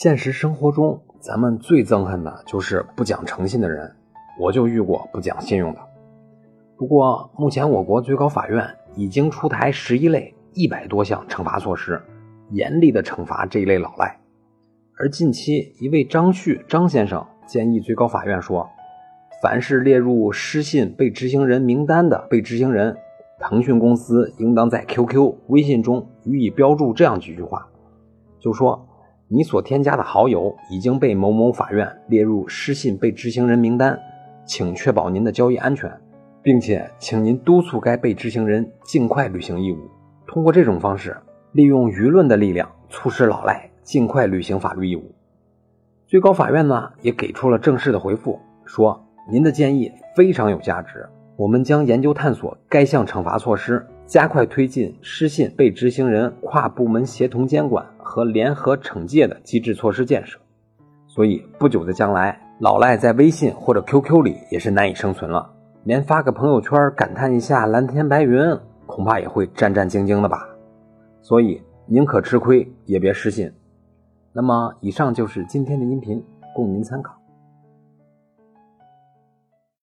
现实生活中，咱们最憎恨的就是不讲诚信的人。我就遇过不讲信用的。不过，目前我国最高法院已经出台十一类一百多项惩罚措施，严厉的惩罚这一类老赖。而近期，一位张旭张先生建议最高法院说，凡是列入失信被执行人名单的被执行人，腾讯公司应当在 QQ、微信中予以标注这样几句话，就说。你所添加的好友已经被某某法院列入失信被执行人名单，请确保您的交易安全，并且请您督促该被执行人尽快履行义务。通过这种方式，利用舆论的力量，促使老赖尽快履行法律义务。最高法院呢也给出了正式的回复，说您的建议非常有价值，我们将研究探索该项惩罚措施。加快推进失信被执行人跨部门协同监管和联合惩戒的机制措施建设，所以不久的将来，老赖在微信或者 QQ 里也是难以生存了，连发个朋友圈感叹一下蓝天白云，恐怕也会战战兢兢的吧。所以宁可吃亏也别失信。那么，以上就是今天的音频，供您参考。